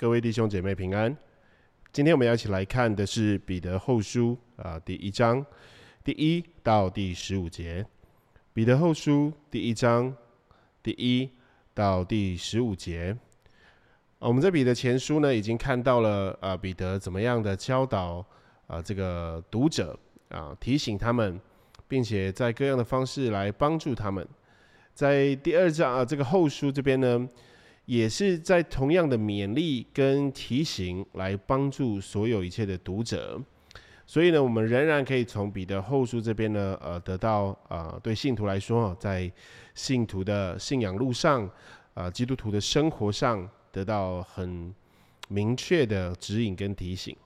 各位弟兄姐妹平安。今天我们要一起来看的是彼得后书啊第一章第一到第十五节。彼得后书第一章第一到第十五节。我们在彼得前书呢，已经看到了啊彼得怎么样的教导啊这个读者啊提醒他们，并且在各样的方式来帮助他们。在第二章啊这个后书这边呢。也是在同样的勉励跟提醒来帮助所有一切的读者，所以呢，我们仍然可以从彼得后书这边呢，呃，得到啊，对信徒来说，在信徒的信仰路上，啊，基督徒的生活上，得到很明确的指引跟提醒。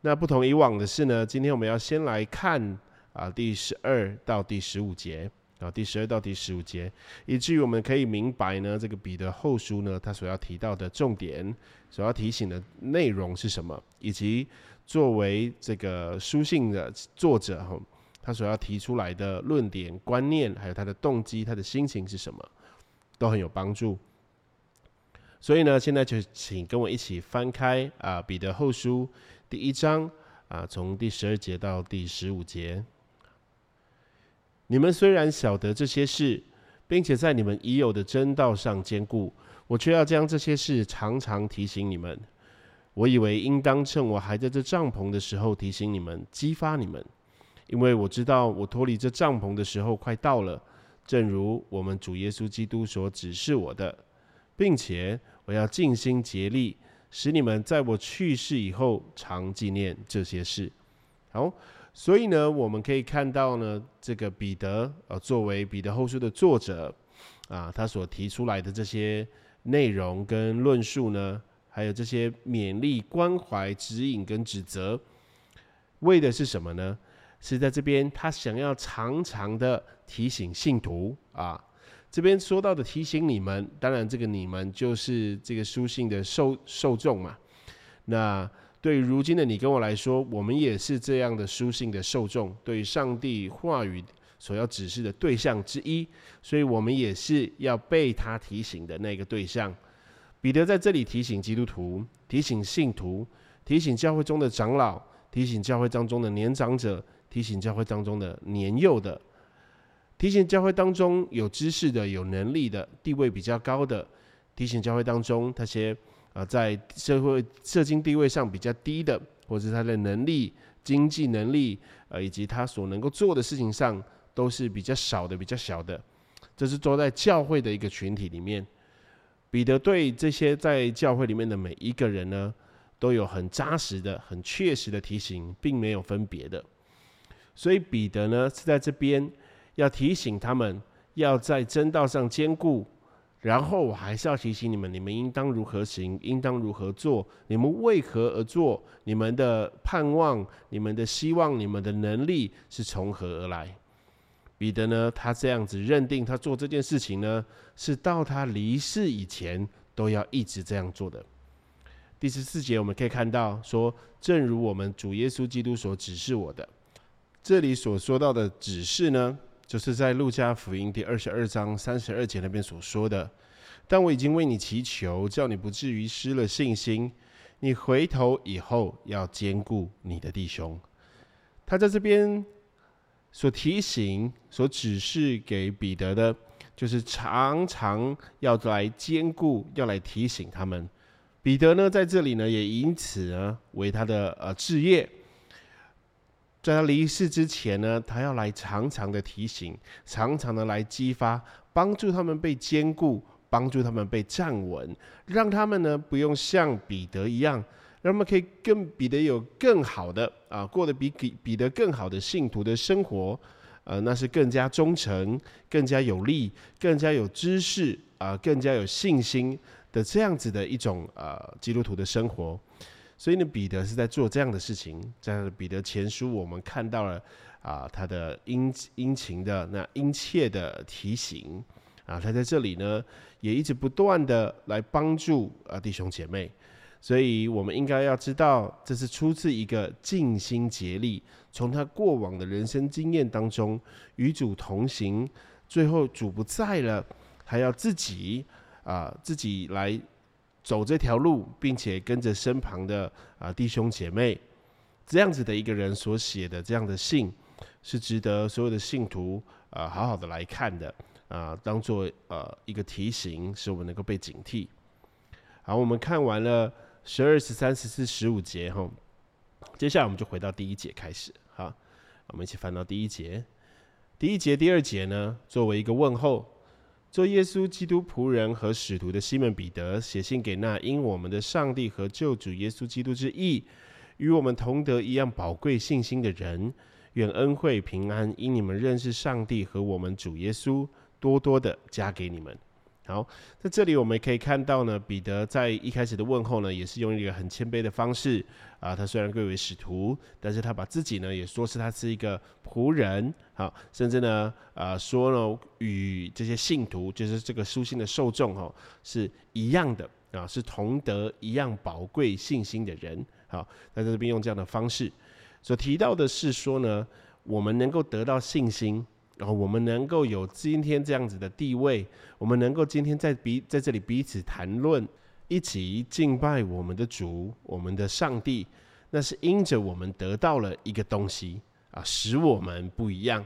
那不同以往的是呢，今天我们要先来看啊，第十二到第十五节。啊，第十二到第十五节，以至于我们可以明白呢，这个彼得后书呢，他所要提到的重点，所要提醒的内容是什么，以及作为这个书信的作者哈，他所要提出来的论点、观念，还有他的动机、他的心情是什么，都很有帮助。所以呢，现在就请跟我一起翻开啊，彼得后书第一章啊，从第十二节到第十五节。你们虽然晓得这些事，并且在你们已有的真道上坚固，我却要将这些事常常提醒你们。我以为应当趁我还在这帐篷的时候提醒你们，激发你们，因为我知道我脱离这帐篷的时候快到了，正如我们主耶稣基督所指示我的，并且我要尽心竭力，使你们在我去世以后常纪念这些事。好。所以呢，我们可以看到呢，这个彼得呃，作为彼得后书的作者啊，他所提出来的这些内容跟论述呢，还有这些勉励、关怀、指引跟指责，为的是什么呢？是在这边他想要常常的提醒信徒啊，这边说到的提醒你们，当然这个你们就是这个书信的受受众嘛，那。对于如今的你跟我来说，我们也是这样的书信的受众，对上帝话语所要指示的对象之一，所以我们也是要被他提醒的那个对象。彼得在这里提醒基督徒，提醒信徒，提醒教会中的长老，提醒教会当中的年长者，提醒教会当中的年幼的，提醒教会当中有知识的、有能力的、地位比较高的，提醒教会当中那些。啊，在社会社经地位上比较低的，或者是他的能力、经济能力，呃，以及他所能够做的事情上，都是比较少的、比较小的。这是坐在教会的一个群体里面。彼得对这些在教会里面的每一个人呢，都有很扎实的、很确实的提醒，并没有分别的。所以彼得呢，是在这边要提醒他们，要在真道上坚固。然后我还是要提醒你们，你们应当如何行，应当如何做，你们为何而做，你们的盼望、你们的希望、你们的能力是从何而来？彼得呢，他这样子认定，他做这件事情呢，是到他离世以前都要一直这样做的。第十四节我们可以看到说，正如我们主耶稣基督所指示我的，这里所说到的指示呢？就是在路加福音第二十二章三十二节那边所说的，但我已经为你祈求，叫你不至于失了信心。你回头以后要兼顾你的弟兄。他在这边所提醒、所指示给彼得的，就是常常要来兼顾，要来提醒他们。彼得呢，在这里呢，也因此呢，为他的呃置业。在他离世之前呢，他要来常常的提醒，常常的来激发，帮助他们被坚固，帮助他们被站稳，让他们呢不用像彼得一样，让他们可以更彼得有更好的啊，过得比彼彼得更好的信徒的生活，呃，那是更加忠诚、更加有力、更加有知识啊、更加有信心的这样子的一种呃基督徒的生活。所以呢，彼得是在做这样的事情。在彼得前书，我们看到了啊，他的殷殷勤的那殷切的提醒啊，他在这里呢，也一直不断的来帮助啊弟兄姐妹。所以我们应该要知道，这是出自一个尽心竭力，从他过往的人生经验当中与主同行，最后主不在了，还要自己啊自己来。走这条路，并且跟着身旁的啊弟兄姐妹，这样子的一个人所写的这样的信，是值得所有的信徒啊好好的来看的啊，当做呃一个提醒，使我们能够被警惕。好，我们看完了十二、十三、十四、十五节哈，接下来我们就回到第一节开始。好，我们一起翻到第一节。第一节、第二节呢，作为一个问候。做耶稣基督仆人和使徒的西门彼得写信给那因我们的上帝和救主耶稣基督之意，与我们同得一样宝贵信心的人，愿恩惠平安因你们认识上帝和我们主耶稣，多多的加给你们。好，在这里我们可以看到呢，彼得在一开始的问候呢，也是用一个很谦卑的方式啊。他虽然贵为使徒，但是他把自己呢也说是他是一个仆人，好，甚至呢啊说呢与这些信徒，就是这个书信的受众哦，是一样的啊，是同德一样宝贵信心的人。好，在这边用这样的方式所提到的是说呢，我们能够得到信心。然后我们能够有今天这样子的地位，我们能够今天在彼在这里彼此谈论，一起敬拜我们的主，我们的上帝，那是因着我们得到了一个东西啊，使我们不一样。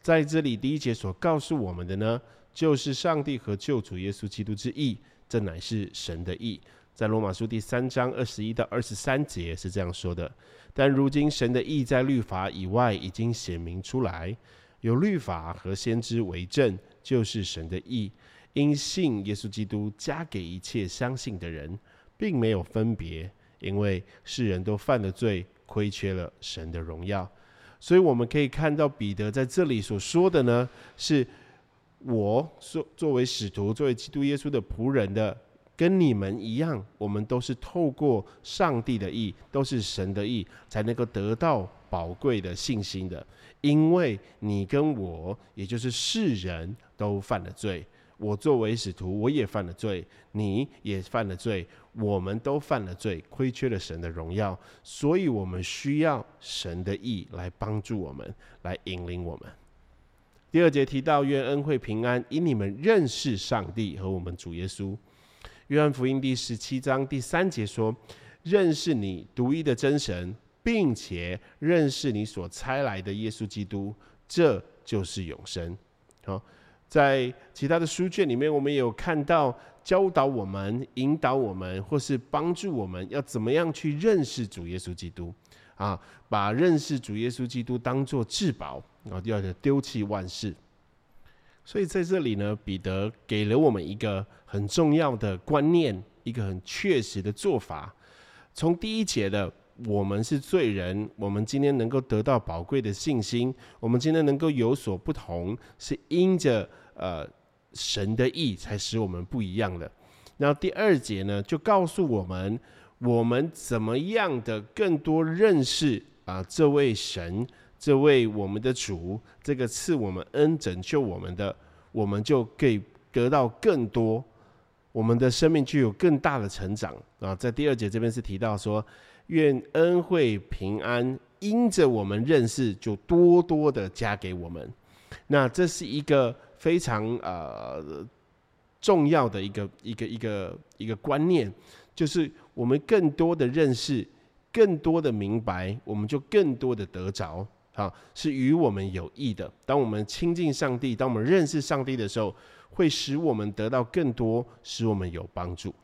在这里第一节所告诉我们的呢，就是上帝和救主耶稣基督之意，这乃是神的意。在罗马书第三章二十一到二十三节是这样说的。但如今神的意在律法以外已经显明出来。有律法和先知为证，就是神的意。因信耶稣基督，加给一切相信的人，并没有分别，因为世人都犯了罪，亏缺了神的荣耀。所以我们可以看到彼得在这里所说的呢，是我作作为使徒，作为基督耶稣的仆人的，跟你们一样，我们都是透过上帝的意，都是神的意，才能够得到宝贵的信心的。因为你跟我，也就是世人都犯了罪。我作为使徒，我也犯了罪，你也犯了罪，我们都犯了罪，亏缺了神的荣耀。所以，我们需要神的意来帮助我们，来引领我们。第二节提到，愿恩惠平安，因你们认识上帝和我们主耶稣。约翰福音第十七章第三节说：“认识你独一的真神。”并且认识你所差来的耶稣基督，这就是永生。好，在其他的书卷里面，我们有看到教导我们、引导我们，或是帮助我们要怎么样去认识主耶稣基督啊，把认识主耶稣基督当做至宝啊，要丢弃万事。所以在这里呢，彼得给了我们一个很重要的观念，一个很确实的做法。从第一节的。我们是罪人，我们今天能够得到宝贵的信心，我们今天能够有所不同，是因着呃神的意才使我们不一样的。然后第二节呢，就告诉我们，我们怎么样的更多认识啊这位神，这位我们的主，这个赐我们恩拯救我们的，我们就可以得到更多，我们的生命具有更大的成长啊。在第二节这边是提到说。愿恩惠平安，因着我们认识，就多多的加给我们。那这是一个非常呃重要的一个一个一个一个观念，就是我们更多的认识，更多的明白，我们就更多的得着啊，是与我们有益的。当我们亲近上帝，当我们认识上帝的时候，会使我们得到更多，使我们有帮助。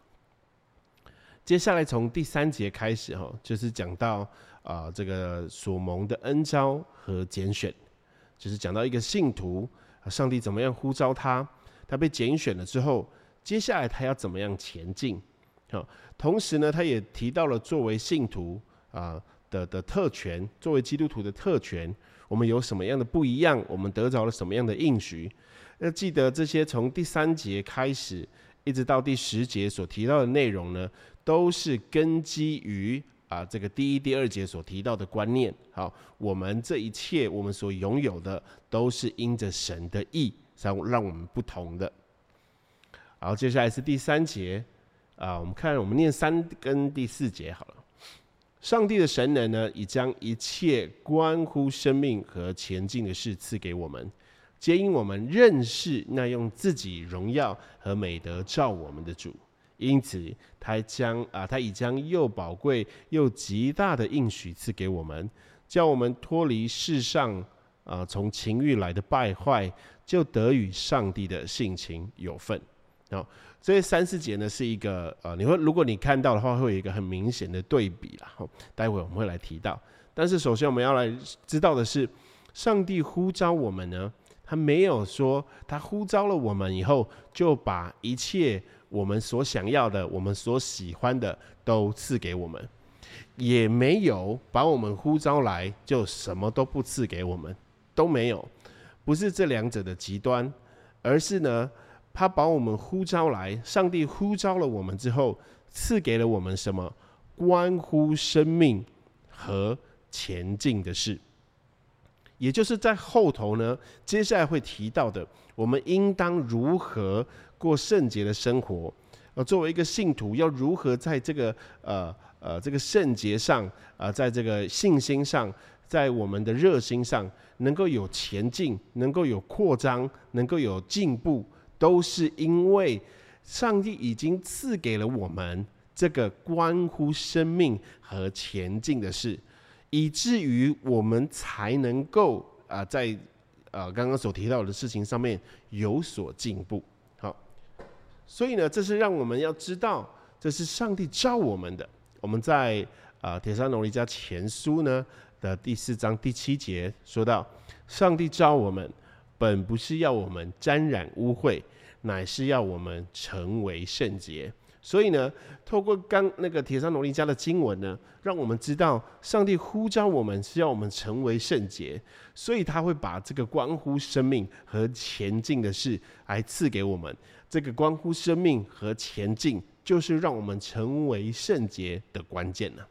接下来从第三节开始哈，就是讲到啊这个所蒙的恩招和拣选，就是讲到一个信徒，上帝怎么样呼召他，他被拣选了之后，接下来他要怎么样前进？好，同时呢，他也提到了作为信徒啊的的特权，作为基督徒的特权，我们有什么样的不一样？我们得着了什么样的应许？要记得这些从第三节开始一直到第十节所提到的内容呢？都是根基于啊这个第一、第二节所提到的观念。好，我们这一切我们所拥有的，都是因着神的意，才让我们不同的。好，接下来是第三节啊，我们看我们念三跟第四节好了。上帝的神能呢，已将一切关乎生命和前进的事赐给我们，皆因我们认识那用自己荣耀和美德照我们的主。因此他将啊，他已将又宝贵又极大的应许赐给我们，叫我们脱离世上啊从情欲来的败坏，就得与上帝的性情有份。好，这三四节呢是一个呃，你会如果你看到的话，会有一个很明显的对比啦。好，待会我们会来提到。但是首先我们要来知道的是，上帝呼召我们呢，他没有说他呼召了我们以后就把一切我们所想要的、我们所喜欢的都赐给我们，也没有把我们呼召来就什么都不赐给我们，都没有，不是这两者的极端，而是呢。他把我们呼召来，上帝呼召了我们之后，赐给了我们什么？关乎生命和前进的事，也就是在后头呢，接下来会提到的，我们应当如何过圣洁的生活？呃，作为一个信徒，要如何在这个呃呃这个圣洁上啊，在这个信心上，在我们的热心上，能够有前进，能够有扩张，能够有进步。都是因为上帝已经赐给了我们这个关乎生命和前进的事，以至于我们才能够啊，在呃刚刚所提到的事情上面有所进步。好，所以呢，这是让我们要知道，这是上帝召我们的。我们在啊《铁山农利家前书》呢的第四章第七节说到，上帝召我们。本不是要我们沾染污秽，乃是要我们成为圣洁。所以呢，透过刚那个铁山罗尼家的经文呢，让我们知道上帝呼召我们是要我们成为圣洁，所以他会把这个关乎生命和前进的事来赐给我们。这个关乎生命和前进，就是让我们成为圣洁的关键呢。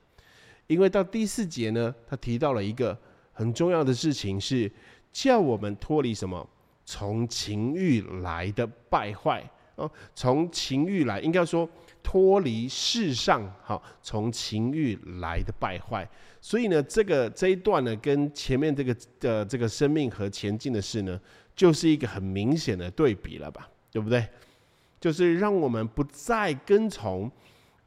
因为到第四节呢，他提到了一个很重要的事情是。叫我们脱离什么？从情欲来的败坏哦，从情欲来，应该说脱离世上好，从情欲来的败坏。所以呢，这个这一段呢，跟前面这个的这个生命和前进的事呢，就是一个很明显的对比了吧？对不对？就是让我们不再跟从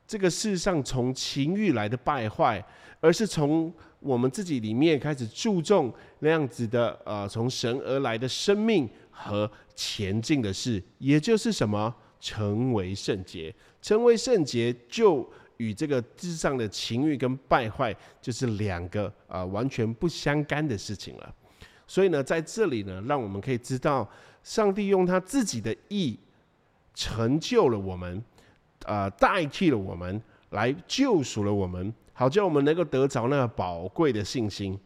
这个世上从情欲来的败坏，而是从。我们自己里面开始注重那样子的呃，从神而来的生命和前进的事，也就是什么成为圣洁，成为圣洁就与这个世上的情欲跟败坏就是两个啊完全不相干的事情了。所以呢，在这里呢，让我们可以知道，上帝用他自己的意成就了我们，啊，代替了我们，来救赎了我们。好叫我们能够得着那个宝贵的信心。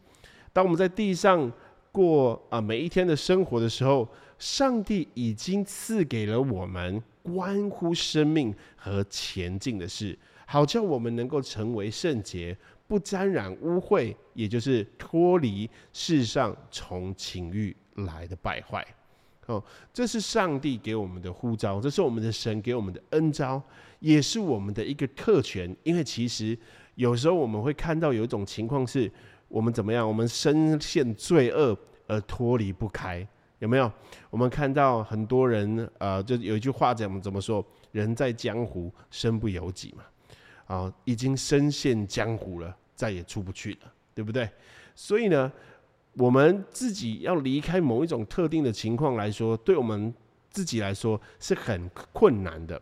当我们在地上过啊每一天的生活的时候，上帝已经赐给了我们关乎生命和前进的事。好叫我们能够成为圣洁，不沾染污秽，也就是脱离世上从情欲来的败坏。哦，这是上帝给我们的呼召，这是我们的神给我们的恩召，也是我们的一个特权。因为其实。有时候我们会看到有一种情况是，我们怎么样？我们深陷罪恶而脱离不开，有没有？我们看到很多人，呃，就有一句话讲怎么说？人在江湖，身不由己嘛。啊，已经深陷江湖了，再也出不去了，对不对？所以呢，我们自己要离开某一种特定的情况来说，对我们自己来说是很困难的。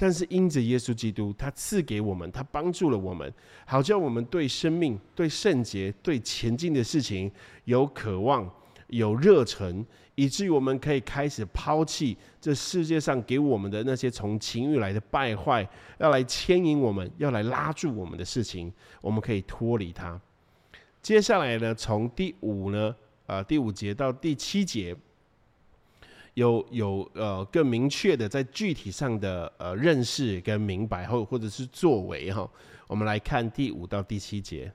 但是因着耶稣基督，他赐给我们，他帮助了我们，好叫我们对生命、对圣洁、对前进的事情有渴望、有热忱，以至于我们可以开始抛弃这世界上给我们的那些从情欲来的败坏，要来牵引我们，要来拉住我们的事情，我们可以脱离它。接下来呢，从第五呢，啊，第五节到第七节。有有呃更明确的在具体上的呃认识跟明白后或者是作为哈，我们来看第五到第七节。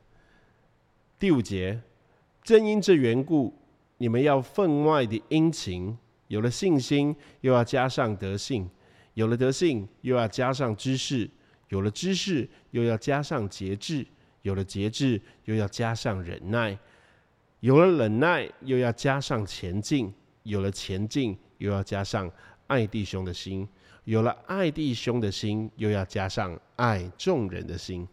第五节，正因这缘故，你们要分外的殷勤，有了信心，又要加上德性；有了德性，又要加上知识；有了知识，又要加上节制；有了节制，又要加上忍耐；有了忍耐，又要加上前进；有了前进。又要加上爱弟兄的心；有了爱弟兄的心，又要加上爱众人的心。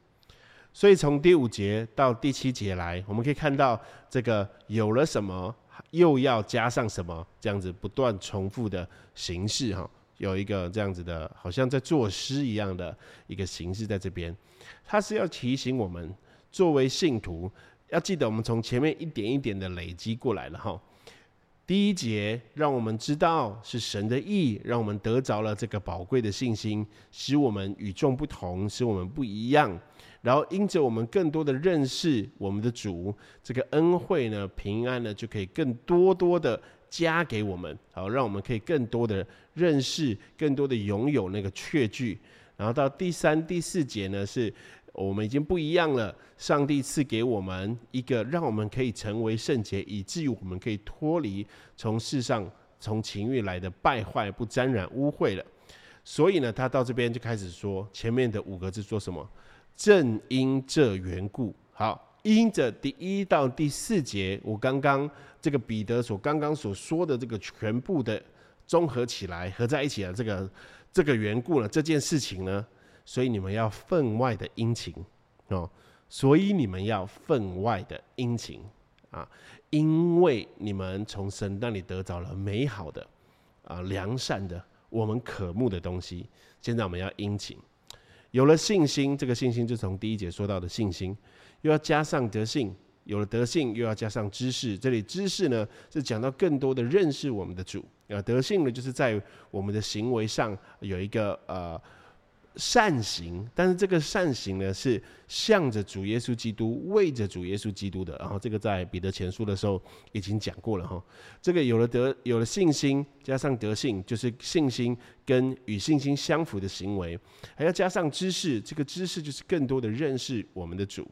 所以从第五节到第七节来，我们可以看到这个有了什么，又要加上什么，这样子不断重复的形式哈，有一个这样子的，好像在作诗一样的一个形式在这边。它是要提醒我们，作为信徒，要记得我们从前面一点一点的累积过来了哈。第一节让我们知道是神的意，让我们得着了这个宝贵的信心，使我们与众不同，使我们不一样。然后因着我们更多的认识我们的主，这个恩惠呢、平安呢，就可以更多多的加给我们，好，让我们可以更多的认识、更多的拥有那个确据。然后到第三、第四节呢，是我们已经不一样了。上帝赐给我们一个，让我们可以成为圣洁，以至于我们可以脱离从世上从情欲来的败坏，不沾染污秽了。所以呢，他到这边就开始说前面的五个字说什么？正因这缘故，好，因着第一到第四节，我刚刚这个彼得所刚刚所说的这个全部的综合起来，合在一起的这个。这个缘故呢，这件事情呢，所以你们要分外的殷勤哦，所以你们要分外的殷勤啊，因为你们从神那里得着了美好的啊良善的我们渴慕的东西，现在我们要殷勤，有了信心，这个信心就从第一节说到的信心，又要加上德性。有了德性，又要加上知识。这里知识呢，是讲到更多的认识我们的主。啊，德性呢，就是在我们的行为上有一个呃善行，但是这个善行呢，是向着主耶稣基督、为着主耶稣基督的。然后这个在彼得前书的时候已经讲过了哈。这个有了德，有了信心，加上德性，就是信心跟与信心相符的行为，还要加上知识。这个知识就是更多的认识我们的主。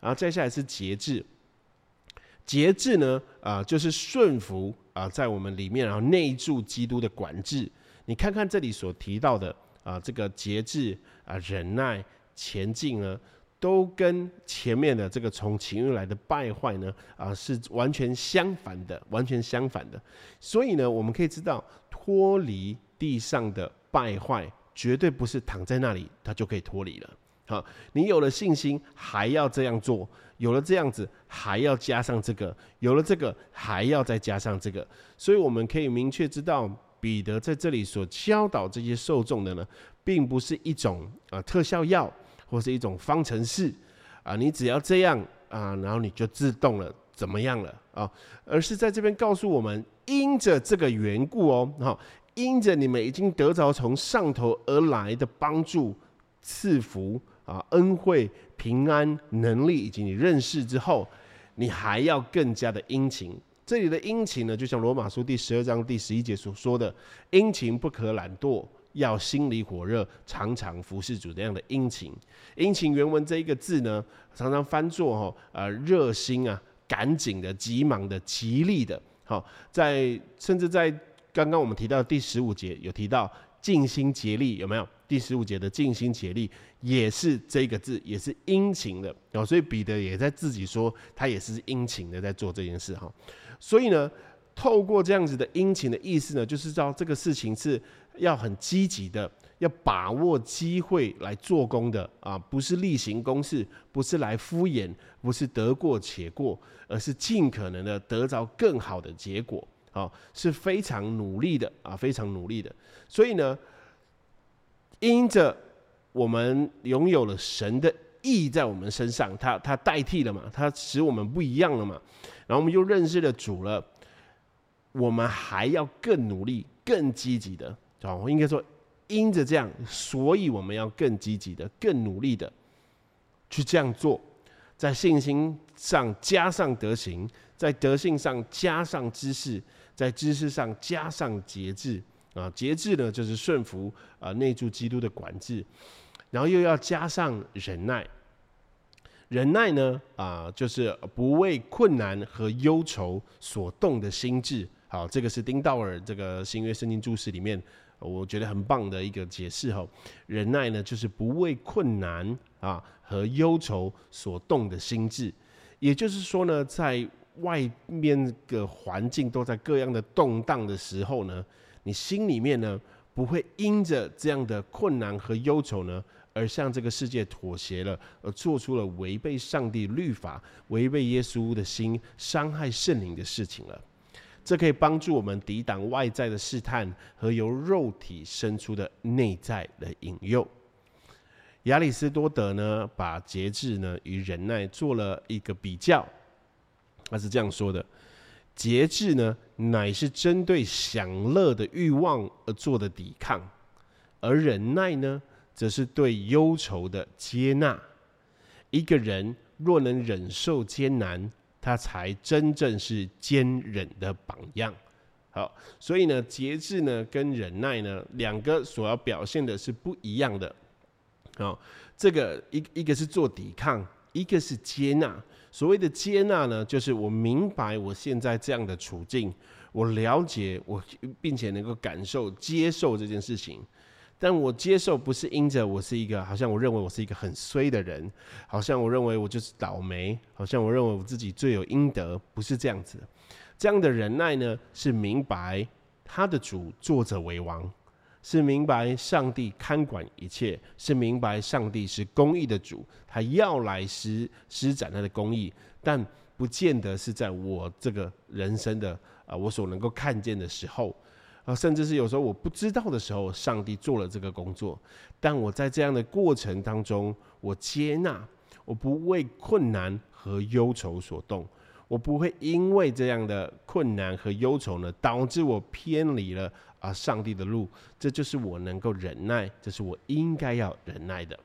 然后再下来是节制，节制呢，啊，就是顺服啊，在我们里面，然后内住基督的管制。你看看这里所提到的啊，这个节制啊，忍耐、前进呢，都跟前面的这个从情欲来的败坏呢，啊，是完全相反的，完全相反的。所以呢，我们可以知道，脱离地上的败坏，绝对不是躺在那里，它就可以脱离了。好，你有了信心，还要这样做；有了这样子，还要加上这个；有了这个，还要再加上这个。所以我们可以明确知道，彼得在这里所教导这些受众的呢，并不是一种啊特效药，或是一种方程式啊，你只要这样啊，然后你就自动了怎么样了啊？而是在这边告诉我们，因着这个缘故哦，好，因着你们已经得着从上头而来的帮助赐福。啊，恩惠、平安、能力，以及你认识之后，你还要更加的殷勤。这里的殷勤呢，就像罗马书第十二章第十一节所说的，殷勤不可懒惰，要心里火热，常常服侍主这样的殷勤。殷勤原文这一个字呢，常常翻作哈，呃，热心啊，赶紧的、急忙的、极力的。好，在甚至在刚刚我们提到第十五节有提到尽心竭力，有没有？第十五节的尽心竭力也是这个字，也是殷勤的哦，所以彼得也在自己说，他也是殷勤的在做这件事哈。所以呢，透过这样子的殷勤的意思呢，就是知道这个事情是要很积极的，要把握机会来做工的啊，不是例行公事，不是来敷衍，不是得过且过，而是尽可能的得着更好的结果啊，是非常努力的啊，非常努力的。所以呢。因着我们拥有了神的意在我们身上，他他代替了嘛，他使我们不一样了嘛，然后我们又认识了主了，我们还要更努力、更积极的，哦，应该说因着这样，所以我们要更积极的、更努力的去这样做，在信心上加上德行，在德性上加上知识，在知识上加上节制。啊，节制呢，就是顺服啊，内住基督的管制，然后又要加上忍耐。忍耐呢，啊，就是不为困难和忧愁所动的心智。好，这个是丁道尔这个新约圣经注释里面，我觉得很棒的一个解释哈。忍耐呢，就是不为困难啊和忧愁所动的心智。也就是说呢，在外面的环境都在各样的动荡的时候呢。你心里面呢不会因着这样的困难和忧愁呢，而向这个世界妥协了，而做出了违背上帝律法、违背耶稣的心、伤害圣灵的事情了。这可以帮助我们抵挡外在的试探和由肉体生出的内在的引诱。亚里士多德呢，把节制呢与忍耐做了一个比较，他是这样说的：节制呢，乃是针对享乐的欲望而做的抵抗；而忍耐呢，则是对忧愁的接纳。一个人若能忍受艰难，他才真正是坚忍的榜样。好，所以呢，节制呢跟忍耐呢，两个所要表现的是不一样的。好，这个一一个是做抵抗，一个是接纳。所谓的接纳呢，就是我明白我现在这样的处境，我了解我，并且能够感受、接受这件事情。但我接受不是因着我是一个，好像我认为我是一个很衰的人，好像我认为我就是倒霉，好像我认为我自己罪有应得，不是这样子。这样的忍耐呢，是明白他的主作者为王。是明白上帝看管一切，是明白上帝是公义的主，他要来施施展他的公义，但不见得是在我这个人生的啊我所能够看见的时候啊，甚至是有时候我不知道的时候，上帝做了这个工作，但我在这样的过程当中，我接纳，我不为困难和忧愁所动。我不会因为这样的困难和忧愁呢，导致我偏离了啊上帝的路。这就是我能够忍耐，这是我应该要忍耐的。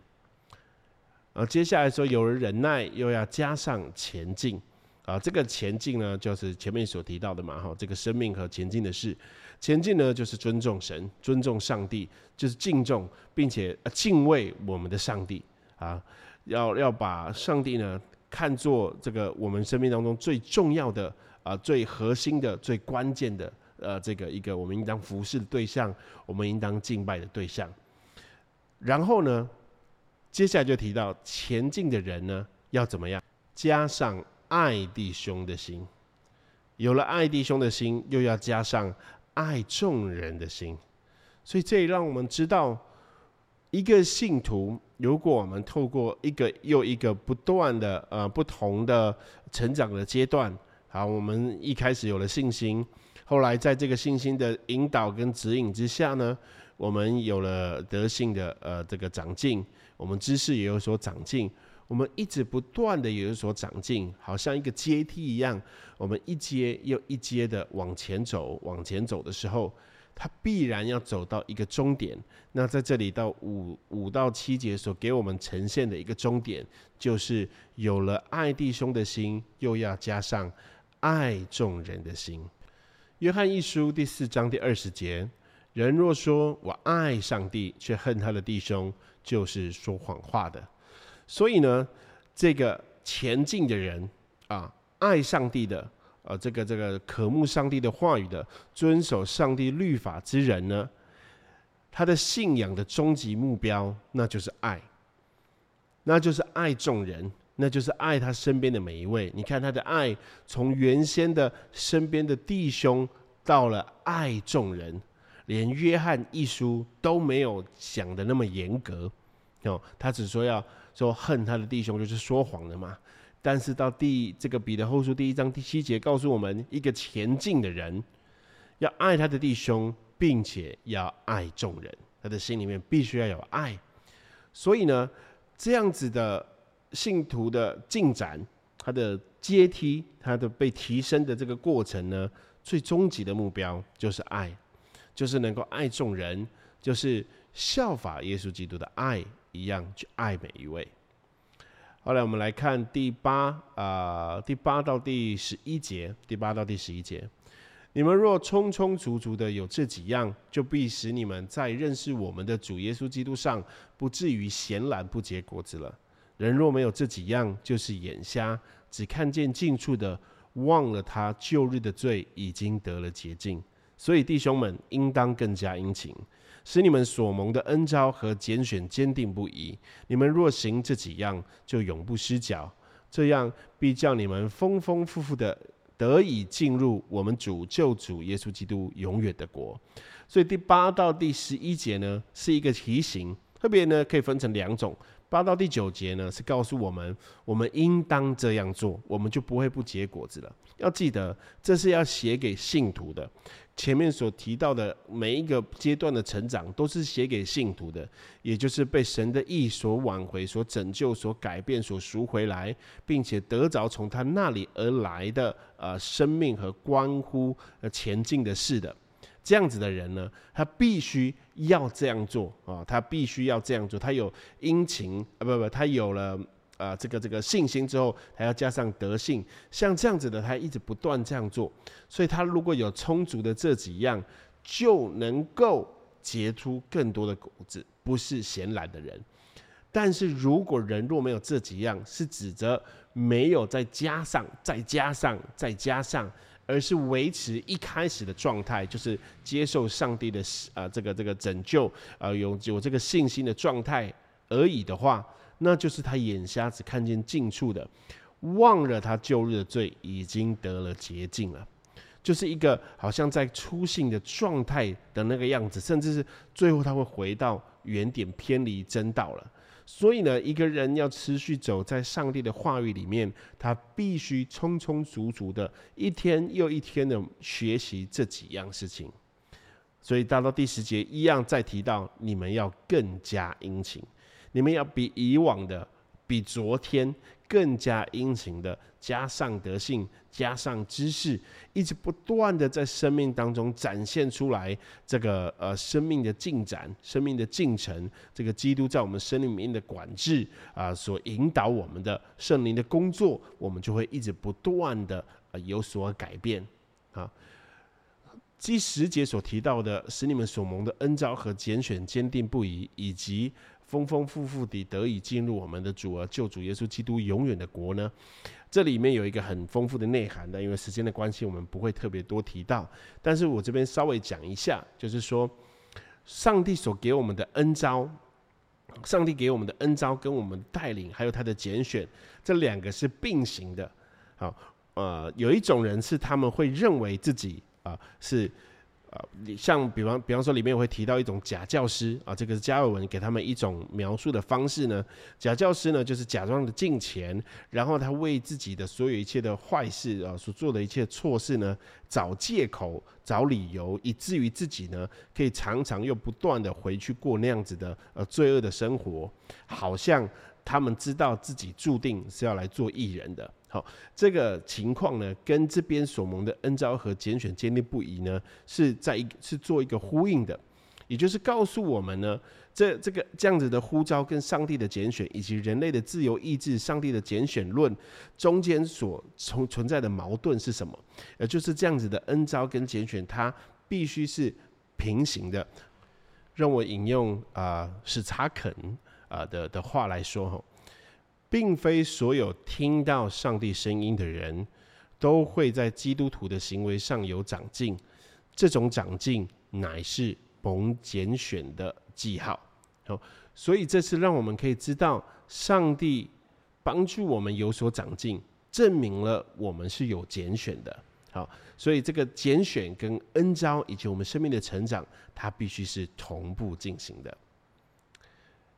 呃，接下来说，有了忍耐，又要加上前进啊。这个前进呢，就是前面所提到的嘛，哈，这个生命和前进的事。前进呢，就是尊重神，尊重上帝，就是敬重并且敬畏我们的上帝啊。要要把上帝呢。看作这个我们生命当中最重要的啊、最核心的、最关键的呃，这个一个我们应当服侍的对象，我们应当敬拜的对象。然后呢，接下来就提到前进的人呢要怎么样？加上爱弟兄的心，有了爱弟兄的心，又要加上爱众人的心。所以这也让我们知道，一个信徒。如果我们透过一个又一个不断的呃不同的成长的阶段，好，我们一开始有了信心，后来在这个信心的引导跟指引之下呢，我们有了德性的呃这个长进，我们知识也有所长进，我们一直不断的有所长进，好像一个阶梯一样，我们一阶又一阶的往前走，往前走的时候。他必然要走到一个终点。那在这里到五五到七节所给我们呈现的一个终点，就是有了爱弟兄的心，又要加上爱众人的心。约翰一书第四章第二十节：人若说我爱上帝，却恨他的弟兄，就是说谎话的。所以呢，这个前进的人啊，爱上帝的。呃，这个这个渴慕上帝的话语的，遵守上帝律法之人呢，他的信仰的终极目标，那就是爱，那就是爱众人，那就是爱他身边的每一位。你看他的爱，从原先的身边的弟兄，到了爱众人，连约翰一书都没有讲的那么严格哦，他只说要说恨他的弟兄，就是说谎的嘛。但是到第这个彼得后书第一章第七节告诉我们，一个前进的人要爱他的弟兄，并且要爱众人，他的心里面必须要有爱。所以呢，这样子的信徒的进展，他的阶梯，他的被提升的这个过程呢，最终极的目标就是爱，就是能够爱众人，就是效法耶稣基督的爱一样去爱每一位。后来我们来看第八啊，第八到第十一节，第八到第十一节。你们若充充足足的有这几样，就必使你们在认识我们的主耶稣基督上，不至于闲懒不结果子了。人若没有这几样，就是眼瞎，只看见近处的，忘了他旧日的罪已经得了洁净。所以弟兄们，应当更加殷勤。使你们所蒙的恩招和拣选坚定不移。你们若行这几样，就永不失脚。这样必叫你们丰丰富富的得以进入我们主救主耶稣基督永远的国。所以第八到第十一节呢，是一个提醒，特别呢可以分成两种。八到第九节呢，是告诉我们，我们应当这样做，我们就不会不结果子了。要记得，这是要写给信徒的。前面所提到的每一个阶段的成长，都是写给信徒的，也就是被神的意所挽回、所拯救、所改变、所赎回来，并且得着从他那里而来的呃生命和关乎呃前进的事的。这样子的人呢，他必须要这样做啊，他必须要这样做。他有殷勤啊，不不，他有了啊这个这个信心之后，还要加上德性。像这样子的，他一直不断这样做，所以他如果有充足的这几样，就能够结出更多的果子，不是闲懒的人。但是如果人若没有这几样，是指着没有再加上、再加上、再加上。而是维持一开始的状态，就是接受上帝的啊这个这个拯救啊有有这个信心的状态而已的话，那就是他眼瞎子看见近处的，忘了他旧日的罪已经得了洁净了，就是一个好像在初信的状态的那个样子，甚至是最后他会回到原点偏离真道了。所以呢，一个人要持续走在上帝的话语里面，他必须充充足足的一天又一天的学习这几样事情。所以到到第十节一样再提到，你们要更加殷勤，你们要比以往的，比昨天。更加殷勤的，加上德性，加上知识，一直不断的在生命当中展现出来这个呃生命的进展、生命的进程，这个基督在我们生命里面的管制啊，所引导我们的圣灵的工作，我们就会一直不断的有所改变啊。第十节所提到的，使你们所蒙的恩召和拣选坚定不移，以及。丰丰富富地得以进入我们的主儿救主耶稣基督永远的国呢？这里面有一个很丰富的内涵的，因为时间的关系，我们不会特别多提到。但是我这边稍微讲一下，就是说，上帝所给我们的恩招，上帝给我们的恩招跟我们带领，还有他的拣选，这两个是并行的。好，呃，有一种人是他们会认为自己啊是。像比方比方说，里面会提到一种假教师啊，这个是加尔文给他们一种描述的方式呢。假教师呢，就是假装的进钱，然后他为自己的所有一切的坏事啊，所做的一切错事呢，找借口、找理由，以至于自己呢，可以常常又不断的回去过那样子的呃罪恶的生活，好像他们知道自己注定是要来做艺人的。好，这个情况呢，跟这边所蒙的恩招和拣选坚定不移呢，是在一是做一个呼应的，也就是告诉我们呢，这这个这样子的呼召跟上帝的拣选，以及人类的自由意志、上帝的拣选论中间所存存在的矛盾是什么？也，就是这样子的恩招跟拣选，它必须是平行的。让我引用啊史查肯啊的的话来说哈。并非所有听到上帝声音的人都会在基督徒的行为上有长进，这种长进乃是蒙拣选的记号。好，所以这次让我们可以知道，上帝帮助我们有所长进，证明了我们是有拣选的。好，所以这个拣选跟恩招以及我们生命的成长，它必须是同步进行的。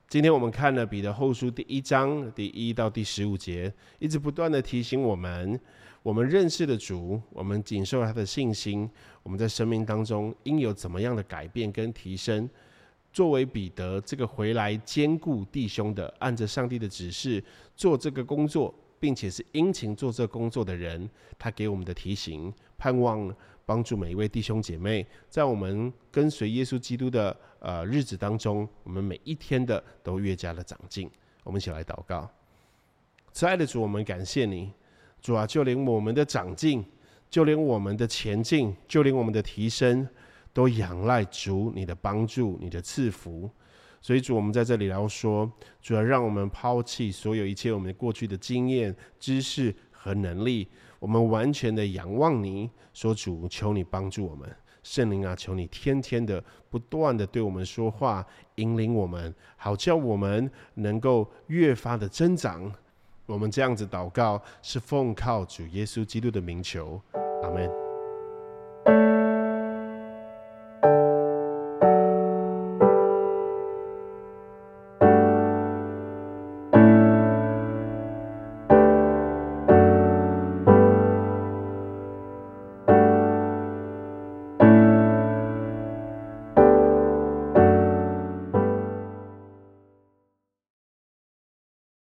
今天我们看了彼得后书第一章第一到第十五节，一直不断的提醒我们，我们认识的主，我们谨受他的信心，我们在生命当中应有怎么样的改变跟提升。作为彼得这个回来兼顾弟兄的，按着上帝的指示做这个工作，并且是殷勤做这工作的人，他给我们的提醒，盼望。帮助每一位弟兄姐妹，在我们跟随耶稣基督的呃日子当中，我们每一天的都越加的长进。我们一起来祷告，慈爱的主，我们感谢你，主啊，就连我们的长进，就连我们的前进，就连我们的提升，都仰赖主你的帮助，你的赐福。所以主，我们在这里来说，主要让我们抛弃所有一切我们过去的经验、知识和能力。我们完全的仰望你，说主，求你帮助我们，圣灵啊，求你天天的不断的对我们说话，引领我们，好叫我们能够越发的增长，我们这样子祷告，是奉靠主耶稣基督的名求，阿门。